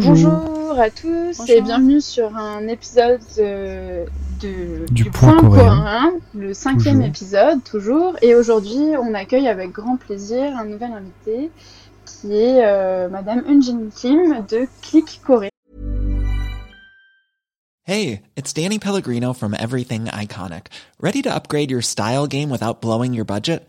Bonjour. à tous et bienvenue sur un épisode de, du, Point, coréen. le cinquième épisode toujours. Et aujourd'hui, on accueille avec grand plaisir un nouvel invité qui est euh, Madame Unjin Kim de Click Corée. Hey, it's Danny Pellegrino from Everything Iconic. Ready to upgrade your style game without blowing your budget?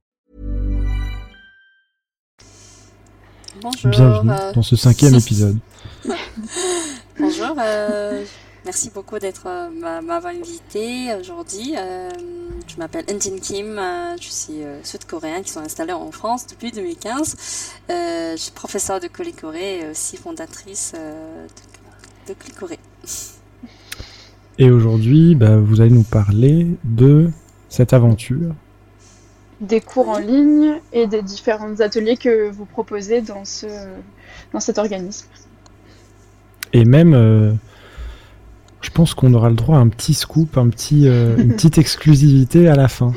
Bonjour. Bienvenue euh... dans ce cinquième épisode. Bonjour, euh, Merci beaucoup d'être euh, m'avoir invité aujourd'hui. Euh, je m'appelle Enjin Kim, je suis sud-coréenne qui sont installés en France depuis 2015. je suis professeure de Corée et aussi fondatrice de, de Corée. Et aujourd'hui, bah, vous allez nous parler de cette aventure. Des cours en ligne et des différents ateliers que vous proposez dans, ce, dans cet organisme. Et même je pense qu'on aura le droit à un petit scoop, un petit, euh, une petite exclusivité à la fin.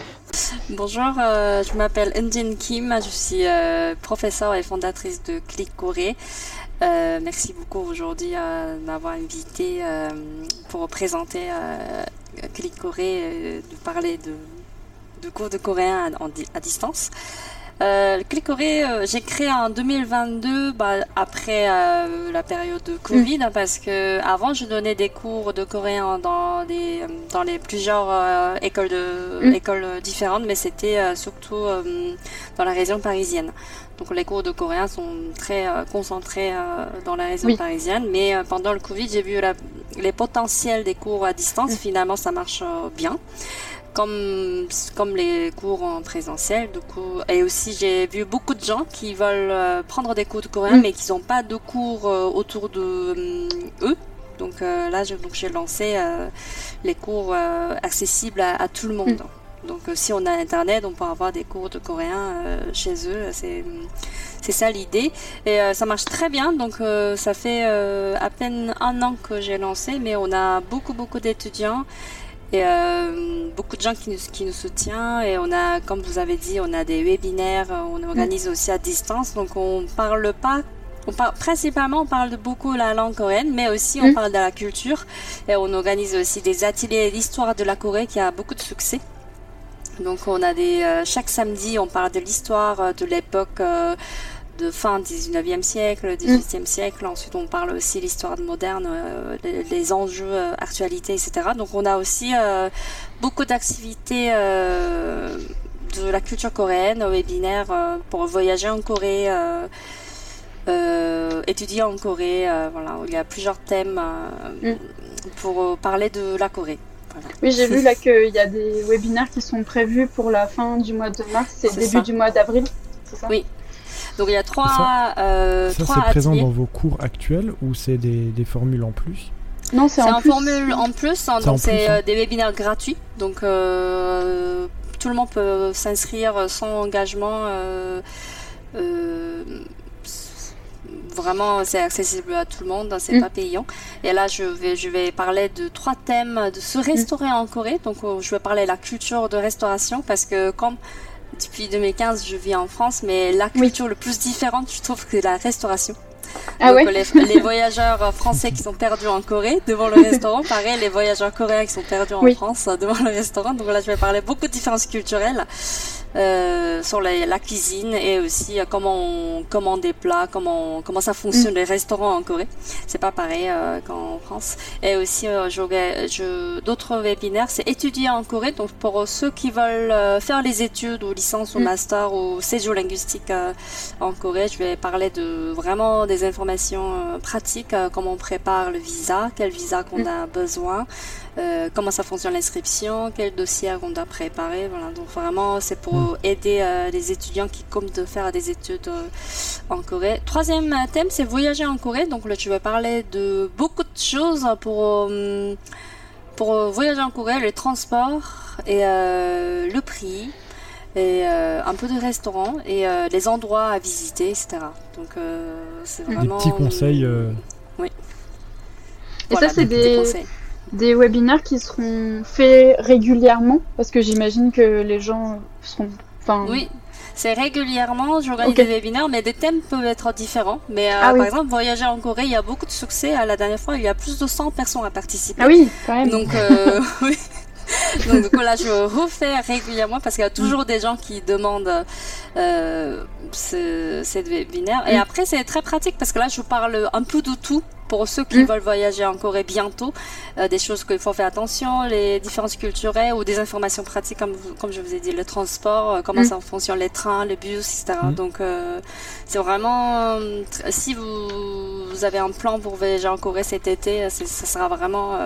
Bonjour, euh, je m'appelle Enjin Kim, je suis euh, professeure et fondatrice de Click Corée. merci beaucoup aujourd'hui de m'avoir invité pour présenter Click Corée, de parler de, de cours de coréen à distance. Euh, Clicoré, euh, j'ai créé en 2022, bah, après euh, la période de Covid, mm. parce que avant je donnais des cours de coréen dans des dans les plusieurs euh, écoles de mm. écoles différentes, mais c'était surtout dans la région parisienne. Donc les cours de coréen sont très concentrés dans la région parisienne, mais pendant le Covid, j'ai vu la, les potentiels des cours à distance. Mm. Finalement, ça marche bien comme, comme les cours en présentiel. Du coup, et aussi, j'ai vu beaucoup de gens qui veulent euh, prendre des cours de coréen, mm. mais qui n'ont pas de cours euh, autour de euh, eux. Donc là, j'ai lancé les cours accessibles à, tout le monde. Mm. Donc si on a Internet, on peut avoir des cours de coréen chez eux. C'est c'est ça l'idée. Et ça marche très bien. Donc ça fait à peine un an que j'ai lancé, mais on a beaucoup beaucoup d'étudiants et euh, beaucoup de gens qui nous, qui nous soutiennent et on a, comme vous avez dit, on a des webinaires, on organise aussi à distance, donc on parle pas on parle, principalement, on parle beaucoup la langue coréenne, mais aussi on mm. parle de la culture. Et on organise aussi des ateliers d'histoire de la Corée qui a beaucoup de succès. Donc on a des euh, chaque samedi, on parle de l'histoire euh, de l'époque de fin 19e siècle, 18e mm. siècle. Ensuite, on parle aussi l'histoire moderne, euh, les, enjeux, euh, actualités, etc. Donc, on a aussi euh, beaucoup d'activités de la culture coréenne, webinaire pour voyager en Corée, étudier en Corée. voilà, il y a plusieurs thèmes mm. pour parler de la Corée. Oui, j'ai vu là qu'il y a des webinaires qui sont prévus pour la fin du mois de mars et début du mois d'avril. Oui, donc il y a trois. Ça, euh, ça c'est présent dans vos cours actuels ou c'est des, des, formules en plus Non, c'est en, formule en plus. Hein, donc c'est euh, des webinaires gratuits. Donc euh, tout le monde peut s'inscrire sans engagement. Euh, vraiment c'est accessible à tout le monde, hein, c'est mm. pas payant. Et là je vais je vais parler de trois thèmes de se restaurer en Corée. Donc je vais parler de la culture de restauration parce que comme depuis 2015, je vis en France, mais la culture le plus différente, je trouve que la restauration. Ah Donc, les, voyageurs français qui sont perdus en Corée devant le restaurant, pareil, les voyageurs coréens qui sont perdus en France devant le restaurant. Donc là, je vais parler beaucoup de différences culturelles. Euh, sur la, cuisine et aussi euh, comment on commande des plats, comment comment ça fonctionne mm. les restaurants en Corée. C'est pas pareil euh, qu'en France. Et aussi je, d'autres webinaires, c'est étudier en Corée. Donc pour ceux qui veulent faire les études ou licence ou mm. master ou séjour linguistique en Corée, je vais parler de vraiment des informations pratiques, comment on prépare le visa, quel visa qu'on mm. a besoin. Euh, comment ça fonctionne l'inscription, quel dossier on doit préparer. Voilà. Donc vraiment, c'est pour mm. aider euh, les étudiants qui comptent de faire des études euh, en Corée. Troisième thème, c'est voyager en Corée. Donc là, tu vas parler de beaucoup de choses pour pour voyager en Corée, le transport et le prix et un peu de restaurants et les endroits à visiter, etc. Donc c'est vraiment des petits conseils. Oui. Et ça, c'est des, des webinaires qui seront faits régulièrement Parce que j'imagine que les gens seront. Enfin... Oui, c'est régulièrement, j'organise des webinaires, mais des thèmes peuvent être différents. Mais euh, ah par exemple, voyager en Corée, il y a beaucoup de succès. À la dernière fois, il y a plus de 100 personnes à participer. Ah oui, quand même. Donc, euh, oui. Donc voilà, je refais régulièrement parce qu'il y a toujours des gens qui demandent euh, ce, cette webinaire. Et mm. après, c'est très pratique parce que là, je parle un peu de tout pour ceux qui mm. veulent voyager en Corée bientôt, euh, des choses qu'il faut faire attention, les différences culturelles ou des informations pratiques comme, comme je vous ai dit, le transport, euh, comment mm. ça fonctionne les trains, les bus, etc. Mm. Donc euh, c'est vraiment, si vous, vous, avez un plan pour voyager en Corée cet été, ça sera vraiment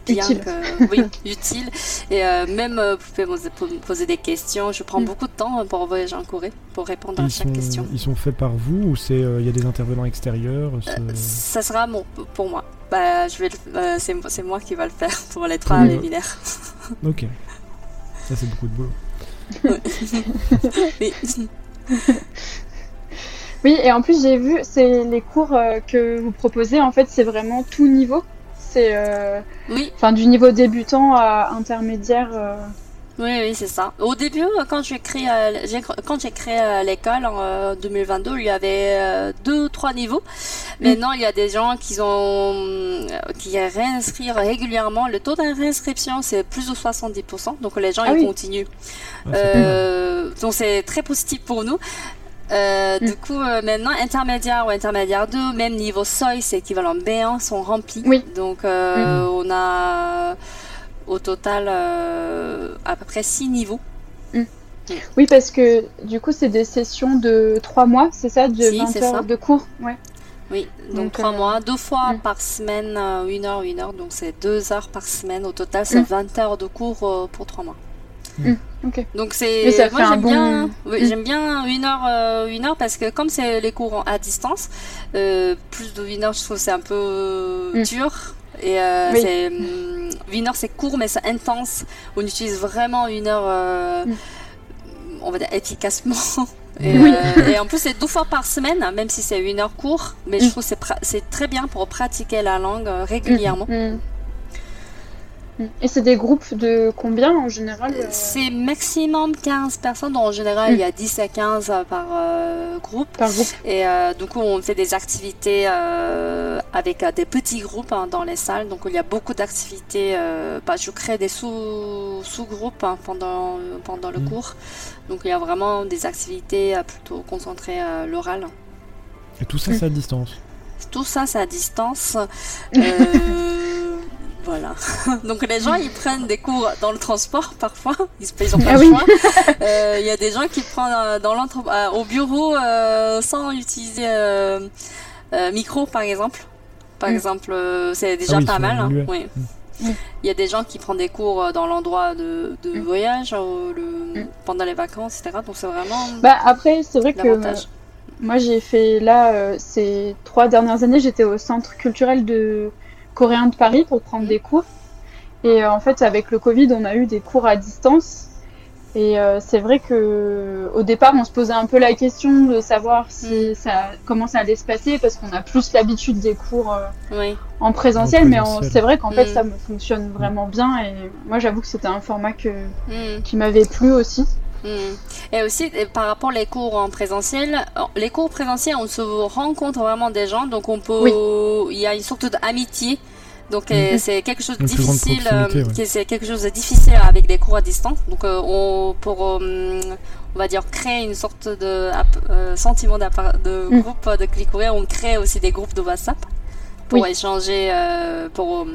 bien utile. Que, oui, utile. Et même vous pouvez me poser des questions. Je prends beaucoup de temps pour voyager en Corée pour répondre à chaque question. Ils sont faits par vous ou c'est il y a des intervenants extérieurs Ça sera pour moi. Bah, je vais euh, c'est, moi qui va le faire pour les trois webinaires. ok. Ça, c'est beaucoup de boulot. oui. oui, et en plus, j'ai vu, c'est les cours euh, que vous proposez, en fait, c'est vraiment tout niveau. C'est euh, oui. enfin, du niveau débutant à intermédiaire. Oui, oui, c'est ça. Au début, quand j'ai créé, euh, quand j'ai créé euh, l'école en 2022, euh, il y avait deux, trois niveaux. Mm. Maintenant, il y a des gens qui ont, qui réinscrivent régulièrement. Le taux de réinscription, c'est plus de 70%. Donc, les gens, ah ils continuent. Ah, donc, c'est très positif pour nous. Mm. Du coup, maintenant, intermédiaire ou intermédiaire 2, même niveau seuil, c'est équivalent B1, sont remplis. Oui. Donc, mm. on a au total euh, à peu près 6 niveaux. Mm. Oui, parce que du coup, c'est des sessions de 3 mois, c'est ça De 20 heures de cours? Ouais. Oui, donc, 3 euh, mois, deux fois mm. par semaine, 1 euh, heure, 1 heure, donc c'est 2 heures par semaine. Au total, c'est 20 mm. heures de cours pour 3 mois. Donc c'est moi j'aime bien j'aime bien une heure une heure parce que comme c'est les cours à distance plus de une heure je trouve c'est un peu dur et euh, c'est hum, une heure, c'est court, mais c'est intense. On utilise vraiment une heure, euh, mm. on va dire efficacement. Euh, et, en plus, c'est deux fois par semaine, même si c'est une heure court. Mais je mm. trouve que c'est très bien pour pratiquer la langue régulièrement. Mm. Et c'est des groupes de combien en général euh C'est maximum 15 personnes. En général, il y a 10 à 15 euh, par euh, groupe. Par groupe. Et du coup, on fait des activités avec des petits groupes hein, dans les salles. Donc, il y a beaucoup d'activités. Bah, je crée des sous, sous-groupes hein, pendant, pendant le mm. cours. Donc, il y a vraiment des activités plutôt concentrées à l'oral. Et tout ça, c'est à distance Tout ça, c'est à distance. Voilà. Donc les gens, ils prennent des cours dans le transport parfois. Ils n'ont pas ah le choix. Euh, il y a des gens qui prennent euh, dans euh, au bureau sans utiliser micro, par exemple. Par mm. exemple, c'est déjà ah pas mal. Hein. Oui. Mm. Il y a des gens qui prennent des cours dans l'endroit de, de mm. voyage le, pendant les vacances, etc. Donc c'est vraiment. Bah après, c'est vrai que moi j'ai fait là ces trois dernières années, j'étais au centre culturel de coréen de Paris pour prendre des cours. Et euh, en fait, avec le Covid, on a eu des cours à distance. Et euh, c'est vrai que au départ, on se posait un peu la question de savoir si mm. ça, comment ça allait se passer parce qu'on a plus l'habitude des cours euh, en présentiel. Mais c'est vrai qu'en fait, mm. ça me fonctionne vraiment bien. Et moi, j'avoue que c'était un format que, mm. qui m'avait plu aussi. Et aussi, par rapport aux cours en présentiel, les cours présentiels, on se rencontre vraiment des gens, donc on peut, il y a une sorte d'amitié. Donc mm. c'est quelque chose de difficile, c'est quelque chose de difficile avec des cours à distance. Donc on, pour on va dire créer une sorte de sentiment de mm. groupe de clicouré, on crée aussi des groupes de WhatsApp pour échanger, pour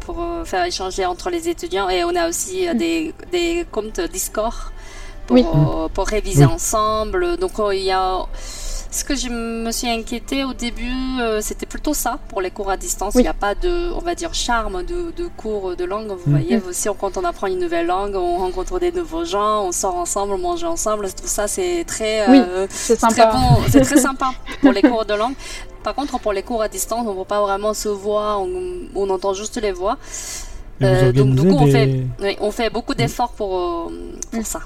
pour faire échanger entre les étudiants. Et on a aussi des, des comptes Discord pour, pour réviser ensemble. Donc il y a ce que je me suis inquiétée au début, euh, c'était plutôt ça pour les cours à distance. Il n'y a pas de, on va dire, charme de, de cours de langue. Vous mhm. voyez, aussi quand on apprend une nouvelle langue, on rencontre des nouveaux gens, on sort ensemble, on mange ensemble. Tout ça, c'est très, euh, c'est sympa. bon, c'est très sympa pour les cours de langue. Par contre, pour les cours à distance, on ne voit pas vraiment se voir, on, entend juste les voix. Euh, donc, du coup, on, fait, on fait beaucoup d'efforts pour, pour ça.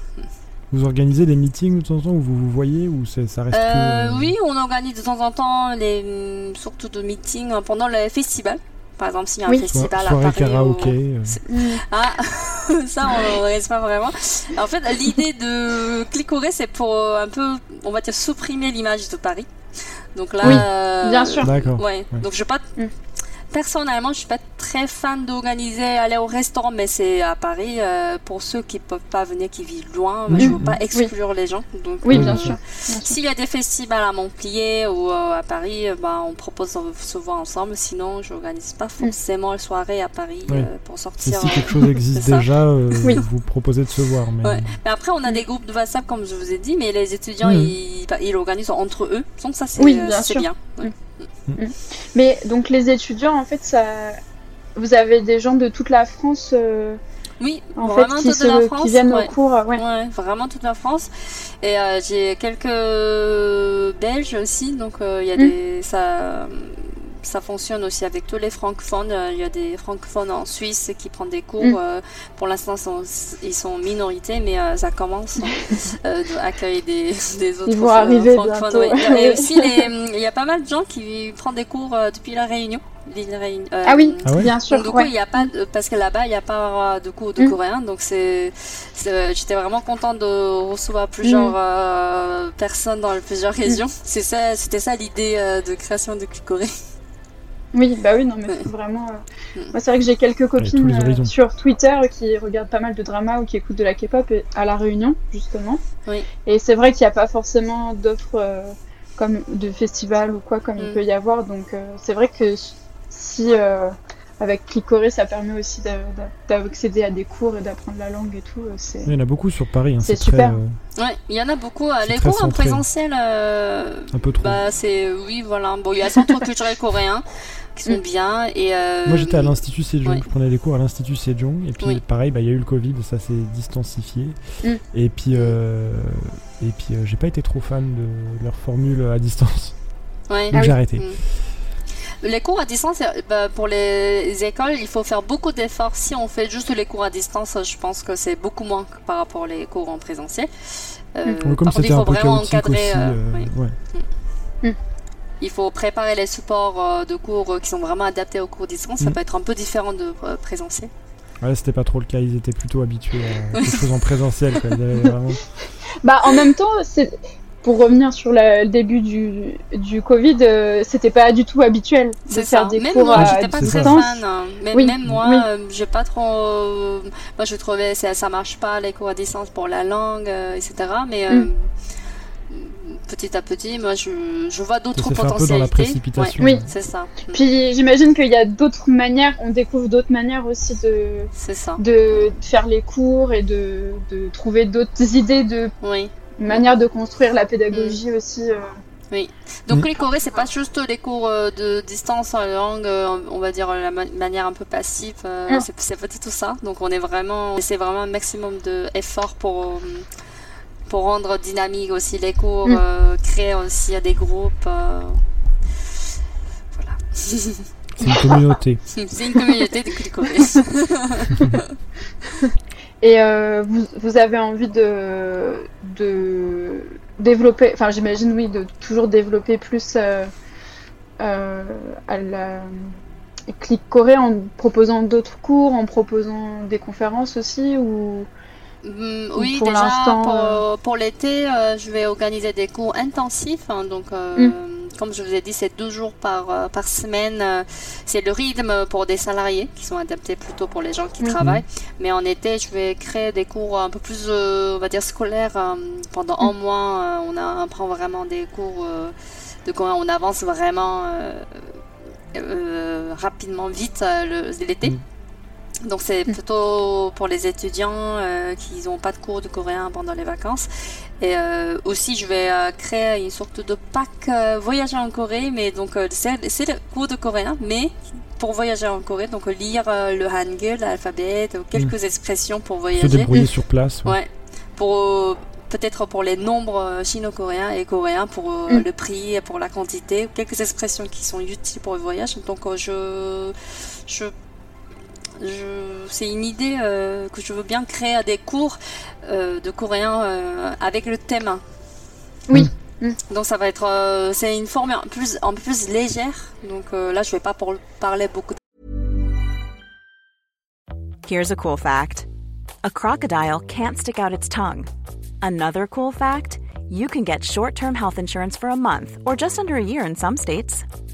Vous organisez des meetings de temps en temps où vous vous voyez ou ça reste euh, Oui, on organise de temps en temps les surtout de meetings pendant le festival. Par exemple, s'il y a un festival à Paris. karaoké. Euh. Ah, ça, on n'organise pas vraiment. En fait, l'idée de Clicoré, c'est pour un peu, on va dire, supprimer l'image de Paris. Donc là, oui, bien sûr. D'accord. Ouais. Donc je vais pas. Personnellement, je suis pas très fan d'organiser aller au restaurant, mais c'est à Paris euh, pour ceux qui peuvent pas venir, qui vivent loin. Je veux pas exclure les gens. Donc, oui, bien, sûr. S'il y a des festivals à Montpellier ou euh, à Paris, euh, bah, on propose de se voir ensemble. Sinon, je n'organise pas forcément une soirée à Paris pour sortir. si quelque chose existe déjà, vous proposez de se voir. Mais... après, on a des groupes de WhatsApp, comme je vous ai dit, mais les étudiants, ils, ils organisent entre eux. Donc ça, c'est bien. Mm. Mais donc les étudiants, en fait, ça, vous avez des gens de toute la France. Euh, oui, en vraiment fait, qui, toute la France, qui viennent au cours. Ouais. vraiment toute la France. Et euh, j'ai quelques Belges aussi, donc euh, il y a mm. des ça ça fonctionne aussi avec tous les francophones. Il y a des francophones en Suisse qui prennent des cours. Mm. pour l'instant, ils sont minorité, mais ça commence hein, d'accueillir des, des, autres ils vont arriver francophones. Et aussi, il y a pas mal de gens qui prennent des cours depuis la Réunion. Euh, ah oui, ah bien sûr. Donc, du coup, il y a pas parce que là-bas, il n'y a pas de cours de mm. coréen. Donc, c'est, j'étais vraiment contente de recevoir plusieurs mm. euh, personnes dans plusieurs régions. Mm. C'est ça, c'était ça l'idée euh, de création de Corée. Oui, bah oui, non, mais vraiment. Moi, c'est vrai que j'ai quelques copines sur Twitter qui regardent pas mal de drama ou qui écoutent de la K-pop à La Réunion, justement. Oui. Et c'est vrai qu'il n'y a pas forcément d'offres comme de festivals ou quoi, comme il peut y avoir. Donc, c'est vrai que si euh, avec Clicoré, ça permet aussi d'accéder à des cours et d'apprendre la langue et tout. Euh, il y en a beaucoup sur Paris. Hein, c'est super. Euh, ouais, il y en a beaucoup. Les cours en présentiel. Un peu trop. Bah, c'est oui, voilà. Bon, il y a centre culturel coréen qui sont mm. bien et. Moi, j'étais à l'institut Sejong. Je prenais des cours à l'institut Sejong et puis pareil, bah, il y a eu le Covid, ça s'est distancifié. Mm. Et puis, et puis, j'ai pas été trop fan de leur formule à distance. Ouais. Donc j'ai ah arrêté. Mm. Les cours à distance, euh, bah, pour les écoles, il faut faire beaucoup d'efforts. Si on fait juste les cours à distance, je pense que c'est beaucoup moins par rapport aux cours en présentiel. Euh, comme c'était un peu encadrer. Euh, mm. Mm. Il faut préparer les supports de cours qui sont vraiment adaptés aux cours à distance. Ça mm. peut être un peu différent de présentiel. Ouais, c'était pas trop le cas. Ils étaient plutôt habitués à choses en présentiel. Bah, en même temps, c'est pour revenir sur le début du, du Covid, euh, c'était pas du tout habituel de faire des même cours moi, à pas très fan. Hein. Même, moi, euh, j'ai pas trop. Euh, moi, je trouvais ça, ça marche pas les cours à distance pour la langue, etc. Mais mm. Petit à petit, moi, je, je vois d'autres potentialités. Un peu dans la précipitation. Oui, c'est ça. Mm. Puis j'imagine qu'il y a d'autres manières. On découvre d'autres manières aussi de. Ça. De faire les cours et de, de trouver d'autres idées de. Oui une manière de construire la pédagogie mm. aussi. Euh. Oui. Donc les Corées, c'est pas juste les cours euh, de distance en langue, euh, on va dire la manière un peu passive. Mm. C'est pas tout ça. Donc on est vraiment, c'est vraiment un maximum d'efforts pour pour rendre dynamique aussi les cours, mm. créer aussi des groupes. Voilà. C'est une communauté. c'est une communauté de Corée. Et euh, vous, vous, avez envie de, de développer, enfin j'imagine oui, de toujours développer plus euh, euh, à la Click Corée en proposant d'autres cours, en proposant des conférences aussi ou mm, oui, pour déjà pour, pour l'été, je vais organiser des cours intensifs, hein, donc mm. comme je vous ai dit, c'est deux jours par, par semaine. c'est le rythme pour des salariés qui sont adaptés plutôt pour les gens qui mhm. travaillent. Mais en été, je vais créer des cours un peu plus, on va dire, scolaires. pendant un mhm. mois, on, a, on prend vraiment des cours de quand on avance vraiment rapidement, vite l'été. Donc c'est plutôt pour les étudiants euh, qui n'ont pas de cours de coréen pendant les vacances. Et euh, aussi je vais euh, créer une sorte de pack voyager en Corée, mais donc c'est le cours de coréen, mais pour voyager en Corée, donc lire le hangul, l'alphabet, quelques mm. expressions pour voyager. Se débrouiller sur place. Ouais. Pour peut-être pour les nombres sino-coréens et coréens pour mm. le prix, pour la quantité, quelques expressions qui sont utiles pour le voyage. Donc je je c'est une idée euh, que je veux bien créer des cours euh, de coréen euh, avec le thème. Oui. Mm. Mm. Donc ça va être, c'est une forme un peu plus, un peu plus légère. Donc là, je vais pas pour parler beaucoup. Here's a cool fact: a crocodile can't stick out its tongue. Another cool fact: you can get short-term health insurance for a month or just under a year in some states.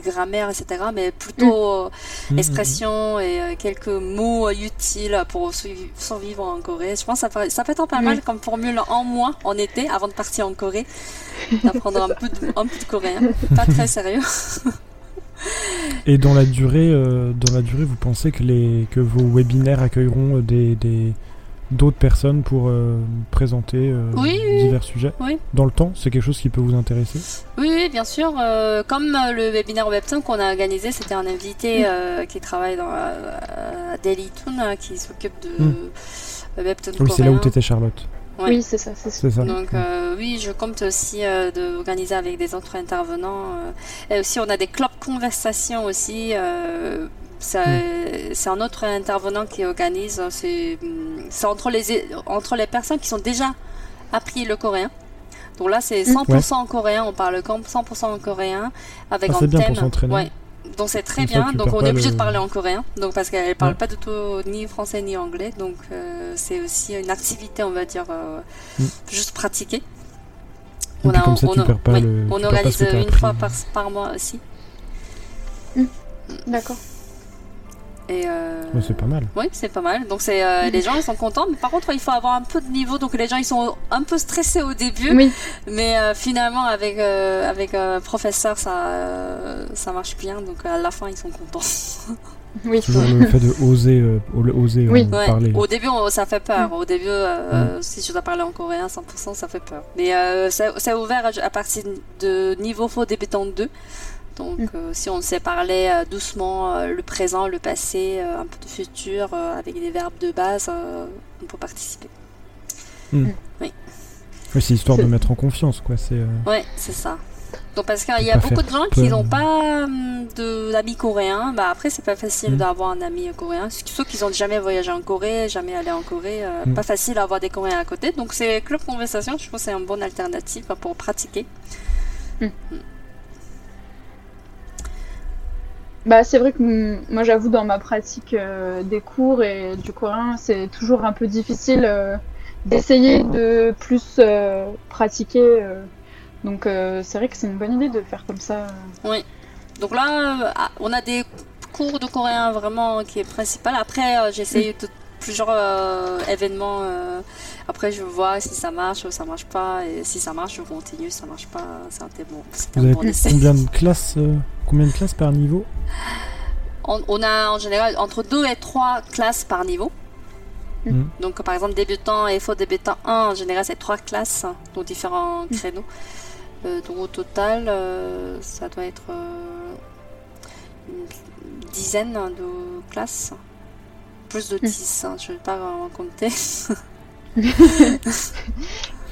Grammaire, etc., mais plutôt mm. expressions et euh, quelques mots utiles pour survivre en Corée. Je pense que ça peut, ça peut être pas mal comme formule en mois en été avant de partir en Corée, d'apprendre un, peu de, un peu de coréen. Pas très sérieux. Et dans la durée, euh, dans la durée, vous pensez que les que vos webinaires accueilleront des, des d'autres personnes pour euh, présenter euh, divers sujets dans le temps C'est quelque chose qui peut vous intéresser? Oui, bien sûr. Euh, comme le webinaire Webtoon qu'on a organisé, c'était un invité qui travaille dans Dailytoon qui s'occupe de mm. Webtoon Oui, c'est là où tu étais Charlotte. Oui, c'est ça, c'est ça. Donc oui, je compte aussi d'organiser avec des autres intervenants. et aussi, on a des clubs conversations aussi c'est un autre intervenant qui organise. C'est entre les, entre les personnes qui sont déjà appris le coréen. Donc là, c'est 100% en coréen. On parle 100% en coréen avec ah, un thème. ouais. Donc c'est très bien. Donc on est obligé de parler en coréen. Donc parce qu'elle parle pas du tout ni français ni anglais. Donc euh, c'est aussi une activité, on va dire, euh, mm. juste pratiquer. On, a, on, on organise une fois par, par mois aussi. Mm. D'accord. Et euh... c'est pas mal. Oui, c'est pas mal. Donc c'est euh, les gens ils sont contents, mais par contre il faut avoir un peu de niveau. Donc les gens ils sont un peu stressés au début, oui. mais euh, finalement avec euh, avec un professeur ça ça marche bien. Donc à la fin ils sont contents. Oui. Toujours le fait de oser, oser oui. parler. Au début, ça fait peur. Au début, mm. si je dois parler en coréen 100%, ça fait peur. Mais c'est ouvert à, partir de niveau faux débutant 2. Donc, mm. euh, si on sait parler euh, doucement euh, le présent, le passé, un peu de futur, avec des verbes de base, on peut participer. Mm. Mm. Oui. c'est histoire de mettre en confiance, quoi. C'est. Ouais, c'est ça. Donc parce qu'il y a beaucoup de gens qui n'ont pas d'amis coréens. Bah après c'est pas facile d'avoir un ami coréen. Ceux qui n'ont jamais voyagé en Corée, jamais allé en Corée, pas facile d'avoir des Coréens à côté. Donc c'est club conversation, je pense c'est une bonne alternative pour pratiquer. Bah, c'est vrai que moi, j'avoue, dans ma pratique euh, des cours et du coréen, c'est toujours un peu difficile euh, d'essayer de plus euh, pratiquer. donc, c'est vrai que c'est une bonne idée de faire comme ça. Oui. Donc là, ah, on a des cours de coréen vraiment qui est principal. Après, j'essaye de plusieurs événements après, je vois si ça marche ou ça marche pas. Et si ça marche, je continue. Si ça marche pas, c'est un bon. Vous avez combien de classes euh, Combien de classes par niveau? On, a en général entre 2 et 3 classes par niveau. Mm. Donc, par exemple, débutant et faux débutant 1, en général, c'est trois classes, hein, donc différents mm. créneaux. Euh, donc, au total, euh, ça doit être une dizaine de classes. Plus de 10, hein, je ne vais pas en compter.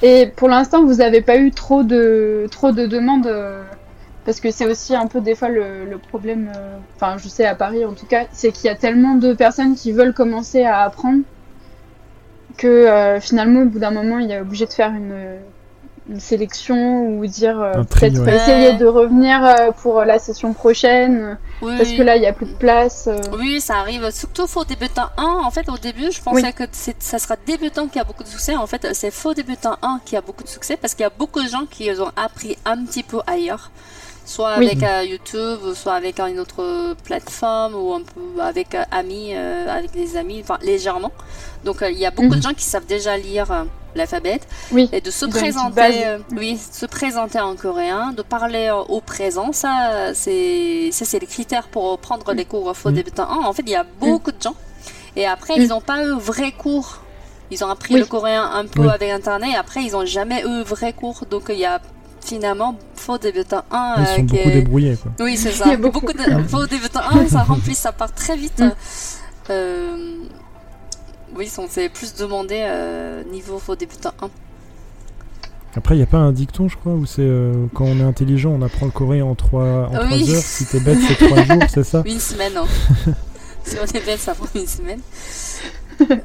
et pour l'instant, vous n'avez pas eu trop de, trop de demandes parce que c'est aussi un peu des fois le, problème, euh, enfin je sais à Paris en tout cas, c'est qu'il y a tellement de personnes qui veulent commencer à apprendre que euh, finalement au bout d'un moment il est obligé de faire une, sélection ou dire euh, peut-être essayer de revenir pour la session prochaine parce que là il n'y a plus de place. Oui ça arrive, surtout faux débutant 1 en fait au début je pensais que ça sera débutant qui a beaucoup de succès. En fait c'est faux débutant 1 qui a beaucoup de succès parce qu'il y a beaucoup de gens qui ont appris un petit peu ailleurs soit avec euh, YouTube, soit avec une autre plateforme, ou un peu avec euh, amis, euh, avec des amis, enfin légèrement. Donc il y a beaucoup de mhm. gens qui savent déjà lire l'alphabet oui. et de se présenter, oui, se présenter en coréen, de parler au présent, ça c'est ça c'est les critères pour prendre les cours faux débutants. En fait, il y a beaucoup de gens et après ils n'ont pas eu vrai cours. Ils ont appris le coréen un peu avec internet et après ils n'ont jamais eu vrai cours. Donc il y a finalement, faux débutant 1. Ils sont beaucoup est... débrouillés. Quoi. Oui, c'est ça. beaucoup. beaucoup de faux débutant 1, ça remplit, ça part très vite. Mm. Euh... Oui, c'est plus demandé euh, niveau faux débutant 1. Après, il n'y a pas un dicton, je crois, où c'est euh, quand on est intelligent, on apprend le coréen en 3, en heures. Si t'es bête, c'est 3 jours, c'est ça Une semaine, non. si on est bête, ça prend une semaine.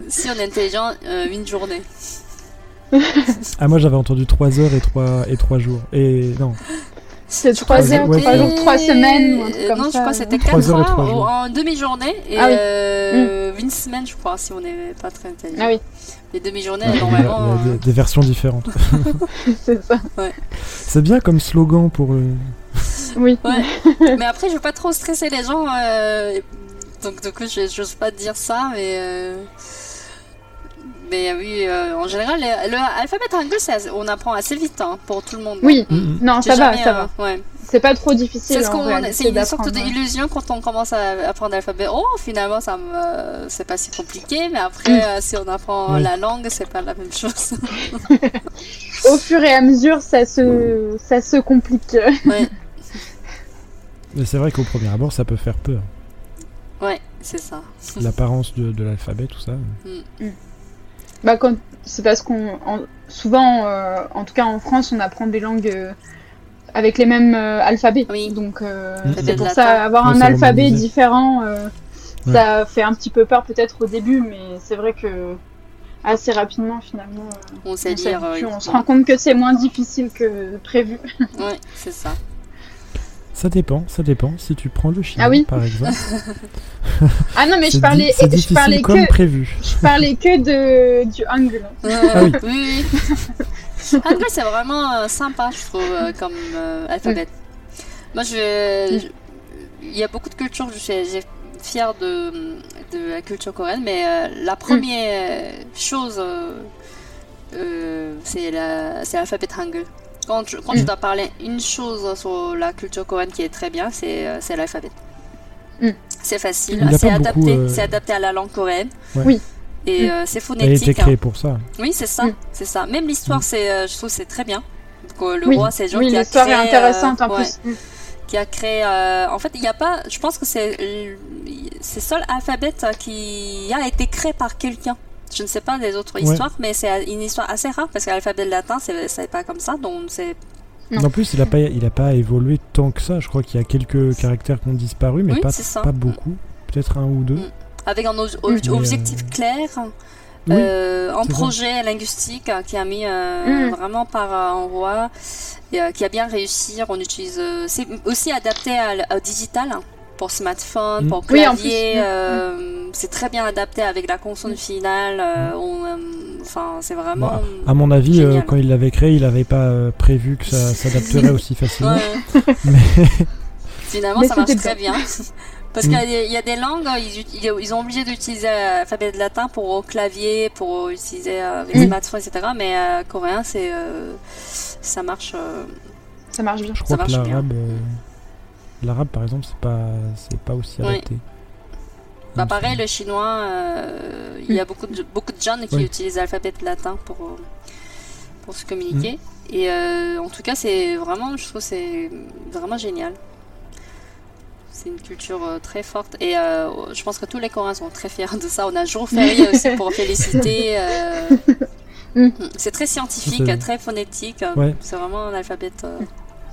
si on est intelligent, euh, une journée ah, moi j'avais entendu 3 heures et 3, et 3 jours. Et non. C'est 3 heures, 3 jours, 3 semaines. non, je crois que c'était 4 heures, en demi-journée et ah euh, une semaine, je crois, si on n'est pas très intelligent. Ah oui. Les demi-journées, normalement. Il y a, des, versions différentes. c'est ça. Ouais. C'est bien comme slogan pour. Euh... Oui. Ouais. mais après, je veux pas trop stresser les gens. Euh... Donc, du coup, j'ose pas dire ça, mais. Euh... Mais oui, euh, en général, l'alphabet hangul, on apprend assez vite hein, pour tout le monde. Oui, mm-hmm. non, ça va, ça va. Ouais. C'est pas trop difficile. C'est une sorte d'illusion quand on commence à apprendre l'alphabet. Oh, finalement, ça c'est pas si compliqué, mais après, mm. euh, si on apprend la langue, c'est pas la même chose. Au fur et à mesure, ça se, ça se complique. Ouais. Mais c'est vrai qu'au premier abord, ça peut faire peur. Ouais, c'est ça. L'apparence de, de l'alphabet, tout ça. Mm. Mm. Bah, c'est parce qu'on souvent, euh, en tout cas en France, on apprend des langues euh, avec les mêmes euh, alphabets. Oui. Donc c'est pour ça avoir un alphabet différent, ça fait un petit peu peur peut-être au début, mais c'est vrai que assez rapidement finalement, on, sait lire, on se rend compte que c'est moins difficile que prévu. ouais, c'est ça. Ça dépend, ça dépend. Si tu prends le chinois, ah par exemple. ah non, mais je parlais, je parlais comme que, prévu. Je parlais que de du hangul. ah oui. oui, oui. hangul, c'est vraiment euh, sympa, je trouve, euh, comme euh, alphabet. Moi, je, il y a beaucoup de cultures. Je suis fière de, de la culture coréenne, mais la première chose, c'est l'alphabet hangul. Quand, je, quand dois parler une chose sur la culture coréenne qui est très bien, c'est euh, l'alphabet. Mm. C'est facile, c'est adapté, euh, adapté à la langue coréenne. Oui. Et mm. euh, c'est phonétique. Elle a été créée pour ça. Oui, c'est ça, mm. c'est ça. Même l'histoire, c'est, je trouve, c'est très bien. le roi, c'est oui, l'histoire est intéressante en plus. Qui a créé. en fait, il n'y a pas. Je pense que c'est c'est seul alphabet qui a été créé par quelqu'un. Je ne sais pas des autres histoires, mais c'est une histoire assez rare parce que l'alphabet latin, c'est pas comme ça, donc c'est. En plus, il n'a pas, il a pas évolué tant que ça. Je crois qu'il y a quelques caractères qui ont disparu, mais pas, pas beaucoup. Peut-être un ou deux. Mm. Avec un objectif euh, clair, euh, un projet linguistique qui a mis euh, mm. vraiment par un roi, et, qui a bien réussi. On utilise. c'est aussi adapté au digital pour smartphone, mm. pour clavier. Mm. Euh, c'est très bien adapté avec la console finale. Euh, euh, enfin, c'est vraiment. à mon avis, quand il l'avait créé, il n'avait pas prévu que ça s'adapterait aussi facilement. Mais... Finalement, ça marche très bien. Parce qu'il y, a des langues, ils, ils ont obligé d'utiliser l'alphabet latin pour au clavier, pour utiliser avec les smartphones, etc. Mais coréen, c'est ça marche. ça marche bien. Je crois que l'arabe, L'arabe, par exemple, c'est pas, c'est pas aussi adapté. Bah pareil, le chinois, il y a beaucoup de, beaucoup de jeunes qui utilisent l'alphabet latin pour, pour se communiquer. Mm. Et en tout cas, c'est vraiment, je trouve, c'est vraiment génial. C'est une culture très forte et je pense que tous les Coréens sont très fiers de ça. On a jour férié aussi pour féliciter. Mm. Mm. C'est très scientifique, très phonétique. C'est vraiment un alphabet.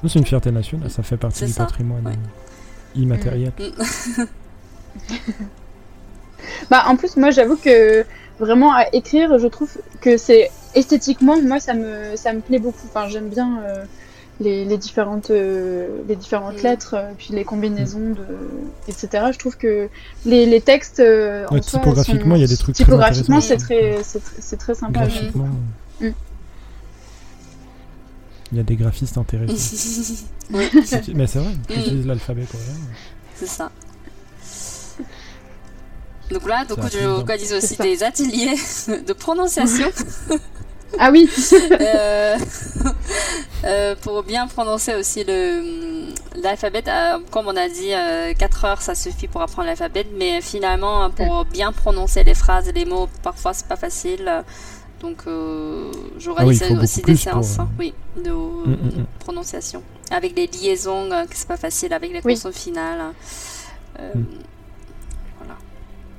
C'est une fierté nationale, ça fait partie du patrimoine immatériel. bah, en plus, moi, j'avoue que vraiment à écrire, je trouve que c'est esthétiquement, moi, ça me, ça me plaît beaucoup. Enfin, j'aime bien euh, les, les, différentes, euh, les différentes mm. lettres, euh, puis les combinaisons, de, etc. Je trouve que les, les textes. en typographiquement, il y a des trucs Typographiquement, c'est très, c'est très, sympa. Graphiquement. Mm. Il y a des graphistes intéressants. Mais c'est vrai, ils utilisent l'alphabet coréen. C'est ça. Donc là, donc, je organise aussi des ateliers de prononciation. ah oui euh, euh, Pour bien prononcer aussi l'alphabet, euh, comme on a dit, 4 heures ça suffit pour apprendre l'alphabet, mais finalement, pour bien prononcer les phrases et les mots, parfois c'est pas facile. Donc j'aurai ah aussi des séances hein, oui, de mm, mm, mm. prononciation. Avec des liaisons, que c'est pas facile, avec les consonnes finales.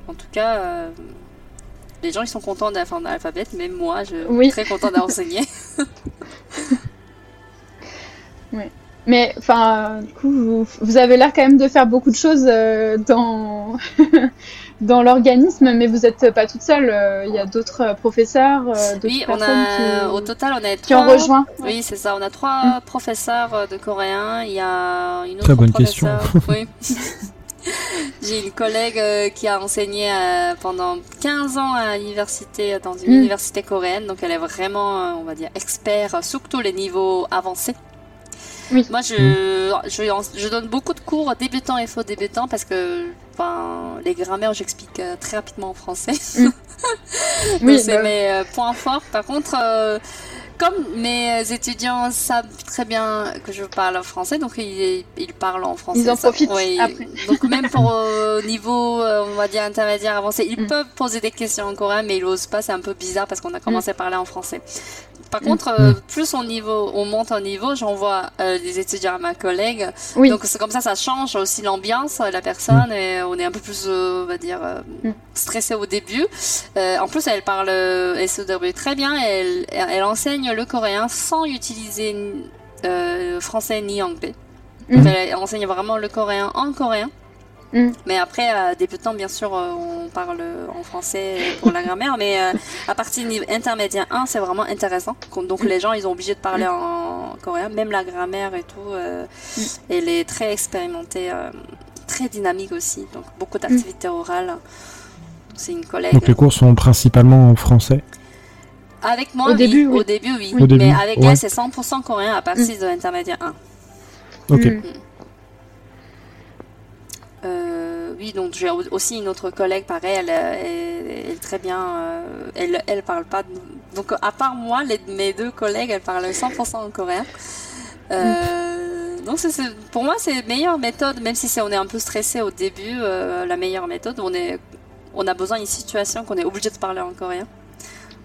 En tout cas, euh, les gens ils sont contents d'apprendre l'alphabet, même moi je suis très content d'enseigner. oui. Mais enfin, du coup, vous, avez l'air quand même de faire beaucoup de choses euh, dans dans l'organisme, mais vous n'êtes pas toute seule. Euh, il y a d'autres professeurs, d'autres oui, on a, au total, on a qui ont rejoint. Oui, c'est ça. On a trois mm. professeurs de coréen. Il y a une autre Très bonne question. Oui. J'ai une collègue euh, qui a enseigné euh, pendant 15 ans à l'université, dans une mm. université coréenne, donc elle est vraiment, euh, on va dire, expert, surtout les niveaux avancés. Oui. Moi, je, mm. je, je, donne beaucoup de cours débutants et faux débutants parce que enfin, les grammaires, j'explique très rapidement en français. Mm. oui, c'est bah mes points forts. Par contre, comme mes étudiants savent très bien que je parle français, donc ils, ils parlent en français. Ils en profitent après. Donc même pour au niveau, euh, on va dire intermédiaire avancé, ils mm. peuvent poser des questions en coréen, mais ils n'osent pas. C'est un peu bizarre parce qu'on a commencé mm. à parler en français. Par contre, euh, mm. plus on niveau, on monte en niveau, j'envoie euh, des étudiants à ma collègue. Oui. Donc c'est comme ça, ça change aussi l'ambiance, la personne, et on est un peu plus, euh, on va dire, stressé au début. en plus, elle parle, se débrouille très bien. Elle, elle enseigne le coréen sans utiliser français ni anglais. elle enseigne vraiment le coréen en coréen. Mm. Mais après, euh, débutant, bien sûr, euh, on parle en français pour la grammaire, mais euh, à partir du intermédiaire 1, c'est vraiment intéressant. Donc les gens, ils ont obligé de parler mm. en coréen, même la grammaire et tout. Mm. Elle est très expérimentée, très dynamique aussi. Donc beaucoup d'activités orales. C'est une collègue. Donc les cours sont principalement en français? Avec moi, au début, oui. Au début, oui. mais avec elle, c'est 100% coréen à partir de l'intermédiaire 1. Ok. Euh, oui, donc j'ai aussi une autre collègue, pareil, elle, est très bien, euh, elle, elle parle pas. donc à part moi, les, mes deux collègues, elles parlent 100% en coréen. Euh, donc pour moi, c'est la meilleure méthode, même si on est un peu stressé au début, la meilleure méthode. On est, on a besoin d'une situation qu'on est obligé de parler en coréen.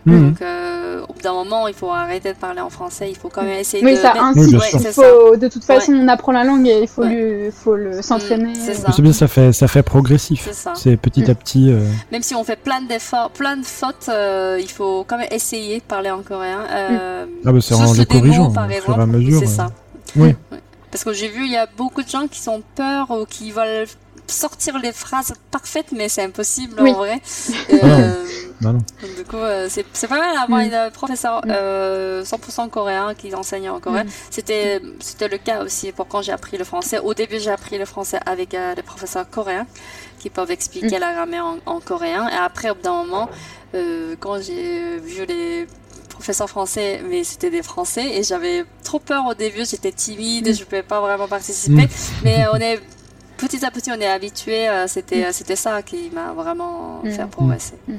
Mhm. Donc, euh, au bout d'un moment, il faut arrêter de parler en français. Il faut quand même essayer oui, de. Ça incite. faut, de toute façon, on apprend la langue et il faut, lui, faut le s'entraîner. c'est ça. bien, ça fait, ça fait progressif. C'est petit à mm. petit. Euh, même si on fait plein d'efforts, plein de fautes, euh, il faut quand même essayer de parler en coréen. Mm. ah bah c'est en les corrigeant, par exemple. à mesure. C'est ça. Oui. Parce que j'ai vu, il y a beaucoup de gens qui sont peur ou qui veulent sortir les phrases parfaites, mais c'est impossible en vrai. Euh, bah du coup, euh, c'est pas mal d'avoir mm. un professeur 100% mm. euh, coréen qui enseigne en coréen. Mm. C'était c'était le cas aussi pour quand j'ai appris le français. Au début, j'ai appris le français avec des professeurs coréens qui peuvent expliquer la grammaire en, coréen. Et après, au bout d'un moment, quand j'ai vu les professeurs français, mais c'était des Français et j'avais trop peur au début, j'étais timide, je ne pouvais pas vraiment participer. Mais on est petit à petit, on est habitué. Euh, c'était, mm. c'était ça qui m'a vraiment mm. fait progresser. Mm.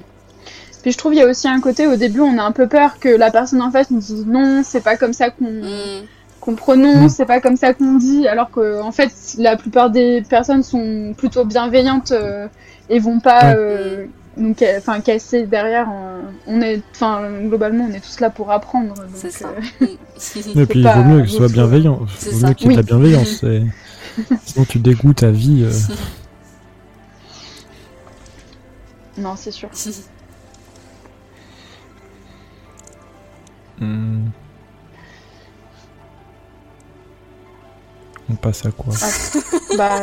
Puis je trouve il y a aussi un côté au début, on a un peu peur que la personne en face nous dise non, c'est pas comme ça qu'on qu'on prononce, mm. c'est pas comme ça qu'on dit, alors que en fait la plupart des personnes sont plutôt bienveillantes euh, et vont pas euh, enfin casser derrière. on est, enfin globalement on est tous là pour apprendre. C'est ça. Euh, et puis il vaut mieux que ce soit bienveillant, il vaut mieux qu'il y ait de la bienveillance. Sinon tu dégoûtes ta vie. non c'est sûr. Hmm. On passe à quoi bah,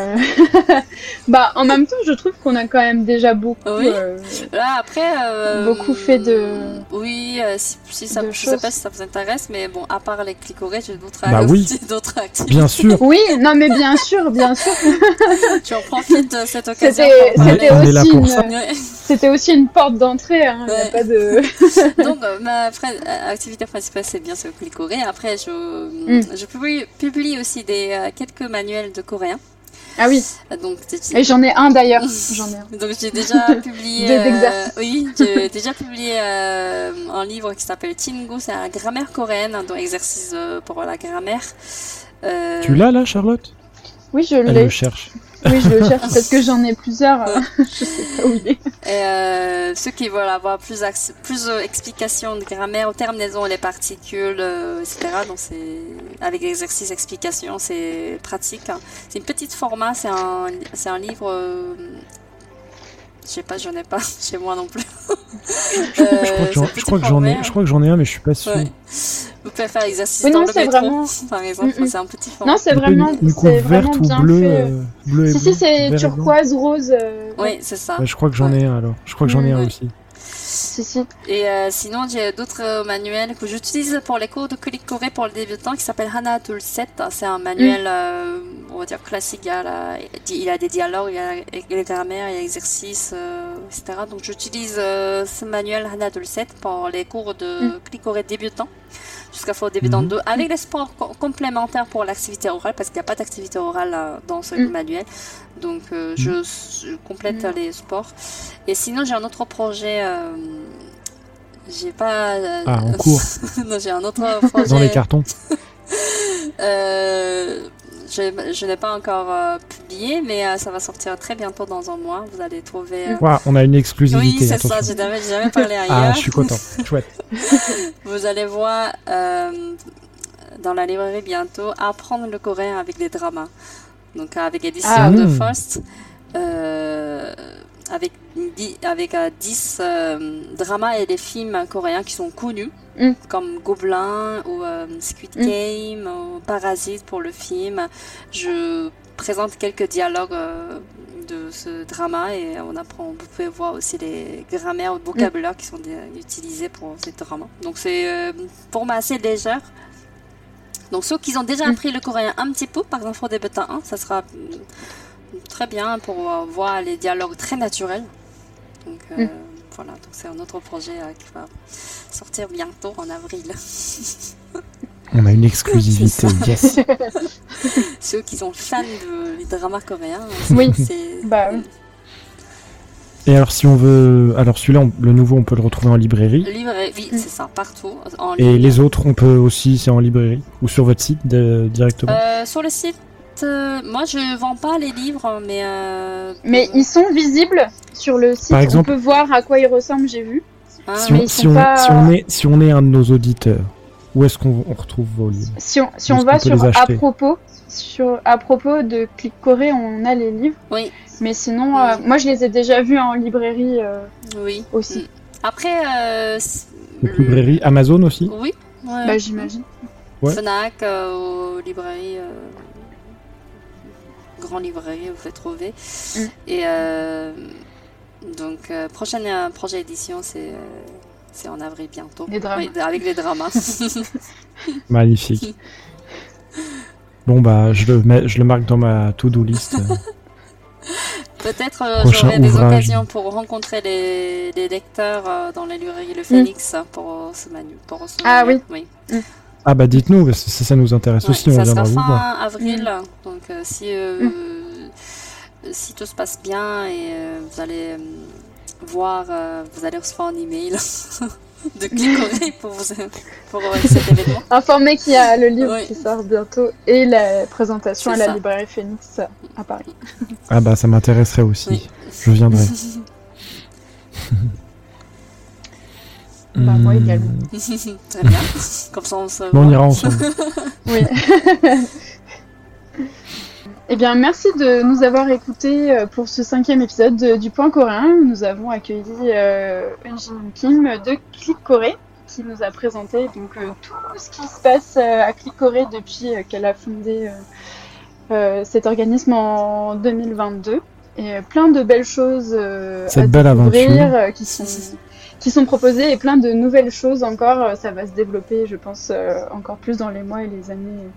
bah, en même temps, je trouve qu'on a quand même déjà beaucoup. Euh, Là, après. Euh, beaucoup fait de. Oui, euh, si, ça, je sais pas si ça vous intéresse, mais bon, à part les clicorés, j'ai d'autres bah oui. activités. Bien sûr. Oui, non, mais bien sûr, bien sûr. tu en profites de cette occasion. C'était aussi, une... C'était aussi une porte d'entrée. Hein, a pas de. Donc, ma activité principale, c'est bien ce clicoré. Après, je, mm. je publie, publie aussi des quelques manuels de coréen. Ah oui. Donc, Et j'en ai un d'ailleurs. J'en ai un. Donc j'ai déjà publié. Des. Euh, oui, j'ai déjà publié euh, un livre qui s'appelle Tingo, c'est la grammaire coréenne, donc exercice euh, pour la grammaire. Tu l'as là, Charlotte? Oui, je l'ai. Elle le cherche. Oui, je le cherche parce que j'en ai plusieurs. je sais pas où il est. Et ceux qui veulent avoir plus, plus d'explications de grammaire au terminaisons et les particules, etc. Donc c'est avec l'exercice explication, c'est pratique. Hein. C'est une petite format, c'est un, c'est un livre. je sais pas, j'en ai pas chez moi non plus. je, crois que j'en ai, je crois que j'en ai un, mais je suis pas sûr. Faire l'exercice dans le métro, vraiment... par exemple. C'est un petit format. Non, c'est vraiment, une, coupe verte ou bleu, euh, bleu et Si, si, c'est turquoise, rose. Euh, oui, c'est ça. je crois que j'en ai un alors. Je crois que j'en ai un aussi. Et euh, sinon, j'ai d'autres euh, manuels que j'utilise pour les cours de clic coré pour le débutant qui s'appelle Hana Tool 7. C'est un manuel, mm. euh, on va dire classique. Il, a, il a des dialogues, il y a les grammaires, il y a exercices, etc. Donc, j'utilise ce manuel Hana Tool 7 pour les cours de mm. clic coré débutant jusqu'à fois débutant 2 mhm. avec les sports complémentaires pour l'activité orale parce qu'il n'y a pas d'activité orale euh, dans ce mm. manuel. Donc euh, mhm. je, complète les sports. Et sinon j'ai un autre projet. Euh, j'ai pas. ah, en cours. non, j'ai un autre projet. Dans les cartons. Je, n'ai pas encore euh, publié, mais euh, ça va sortir très bientôt dans un mois. Vous allez trouver. Euh, on a une exclusivité. Oui, c'est ça. J'ai jamais, jamais parlé ah, ailleurs. ah, je suis content. Chouette. Vous allez voir dans la librairie bientôt apprendre le coréen avec des dramas. Donc avec édition ah, de Faust avec, avec 10 euh, dramas et des films coréens qui sont connus, mm. comme Gobelin ou euh, Squid mm. Game ou Parasite pour le film. Je présente quelques dialogues euh, de ce drama et on apprend, vous pouvez voir aussi les grammaires ou le vocabulaire qui sont utilisés pour ce drama. Donc c'est pour moi assez légère. Donc ceux qui ont déjà mm. appris le coréen un petit peu, par exemple pour débutants 1, ça sera très bien pour voir les dialogues très naturels. Donc euh, mm. voilà, donc c'est un autre projet euh, qui va sortir bientôt en avril. On a une exclusivité, yes. Ceux qui sont fans de dramas coréens. Oui, bah, Et alors si on veut, alors celui-là, le nouveau, on peut le retrouver en librairie. Librairie, oui, c'est ça, partout. Et les autres, on peut aussi, c'est en librairie ou sur votre site directement. Euh, sur le site euh, moi, je vends pas les livres, mais. Euh, mais ils sont visibles sur le site. Par exemple, on peut voir à quoi ils ressemblent, j'ai vu. Ah, si, on, si, on, est, si on est un de nos auditeurs, où est-ce qu'on retrouve vos livres? Si on, si on va sur à propos, sur à propos de Click Corée, on a les livres. Oui. Mais sinon, euh, moi, je les ai déjà vus en librairie. oui. Aussi. Mm. Après. librairie Amazon aussi? Oui. Bah, j'imagine. Ouais. Fnac, aux librairies grand librairie, vous pouvez trouver. Mm. Et euh, donc, euh, prochain euh, projet édition, c'est c'est en avril bientôt. avec les dramas. Magnifique. Bon, bah, je le, je le marque dans ma to-do list. Peut-être j'aurai des occasions pour rencontrer les, les lecteurs dans les librairies Le Phoenix mm. pour ce manu. Pour ce ah oui. oui. Mm. Ah bah dites-nous, ça, ça nous intéresse aussi, on viendra vous fin avril, donc euh, si, euh, mm. si tout se passe bien et euh, vous allez voir, vous allez recevoir un email. de cliquer pour, pour cet événement. Informer qu'il y a le livre qui sort bientôt et la présentation à la librairie Phoenix à Paris. Ah bah ça m'intéresserait aussi. Je viendrai. bah moi également. Très bien. Comme ça on se. Bon, on ira ensemble. oui. Eh bien, merci de nous avoir écoutés euh, pour ce cinquième épisode du Point Coréen. Nous avons accueilli euh, Kim de Click Corée qui nous a présenté donc euh, tout ce qui se passe euh, à Click Corée depuis qu'elle a fondé cet organisme en 2022 et plein de belles choses Cette à belle aventure. qui sont qui sont proposées et plein de nouvelles choses encore. Ça va se développer, je pense, encore plus dans les mois et les années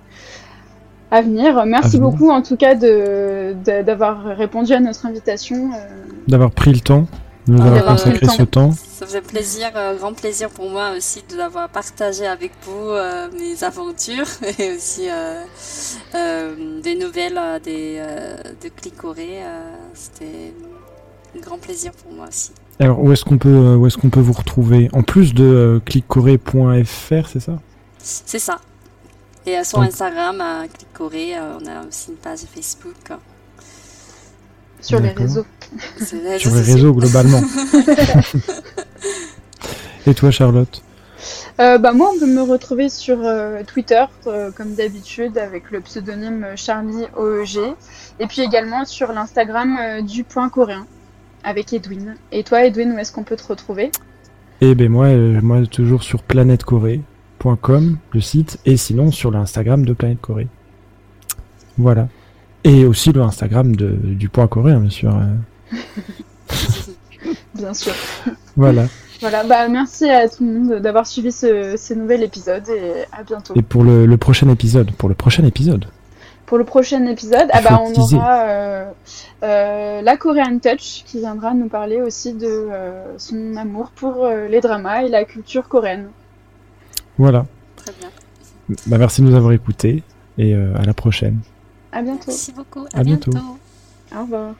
à venir. Merci beaucoup en tout cas d'avoir répondu à notre invitation. Euh. D'avoir pris le temps, de nous ah, avoir consacré ce temps. Ça faisait plaisir, un grand plaisir pour moi aussi de l'avoir partagé avec vous euh, mes aventures et aussi euh, des nouvelles des, de Clicoré. C'était un grand plaisir pour moi aussi. Alors où est-ce qu'on peut, où est-ce qu'on peut vous retrouver En plus de clickcoré.fr, c'est ça C'est ça. Et sur Instagram, à euh, on a aussi une page Facebook. Sur les réseaux. Sur les réseaux, globalement. Et toi, Charlotte euh, bah, Moi, on peut me retrouver sur euh, Twitter, comme d'habitude, avec le pseudonyme Charlie OEG. Et puis également sur l'Instagram du Point Coréen, avec Edwin. Et toi, Edwin, où est-ce qu'on peut te retrouver? Eh ben moi, moi, toujours sur Planète Corée le site, et sinon sur l'Instagram de Planète Corée. Voilà. Et aussi le Instagram de, du Point Corée, bien sûr. bien sûr. Voilà. Voilà, bah merci à tout le monde d'avoir suivi ce, nouvel épisode et à bientôt. Et pour le, prochain épisode, pour le prochain épisode. Pour le prochain épisode, ah bah on aura euh, euh, la Korean Touch qui viendra nous parler aussi de euh, son amour pour les dramas et la culture coréenne. Voilà. Très bien. Bah, merci de nous avoir écoutés et euh, à la prochaine. À bientôt. Merci beaucoup. À, bientôt. Au revoir.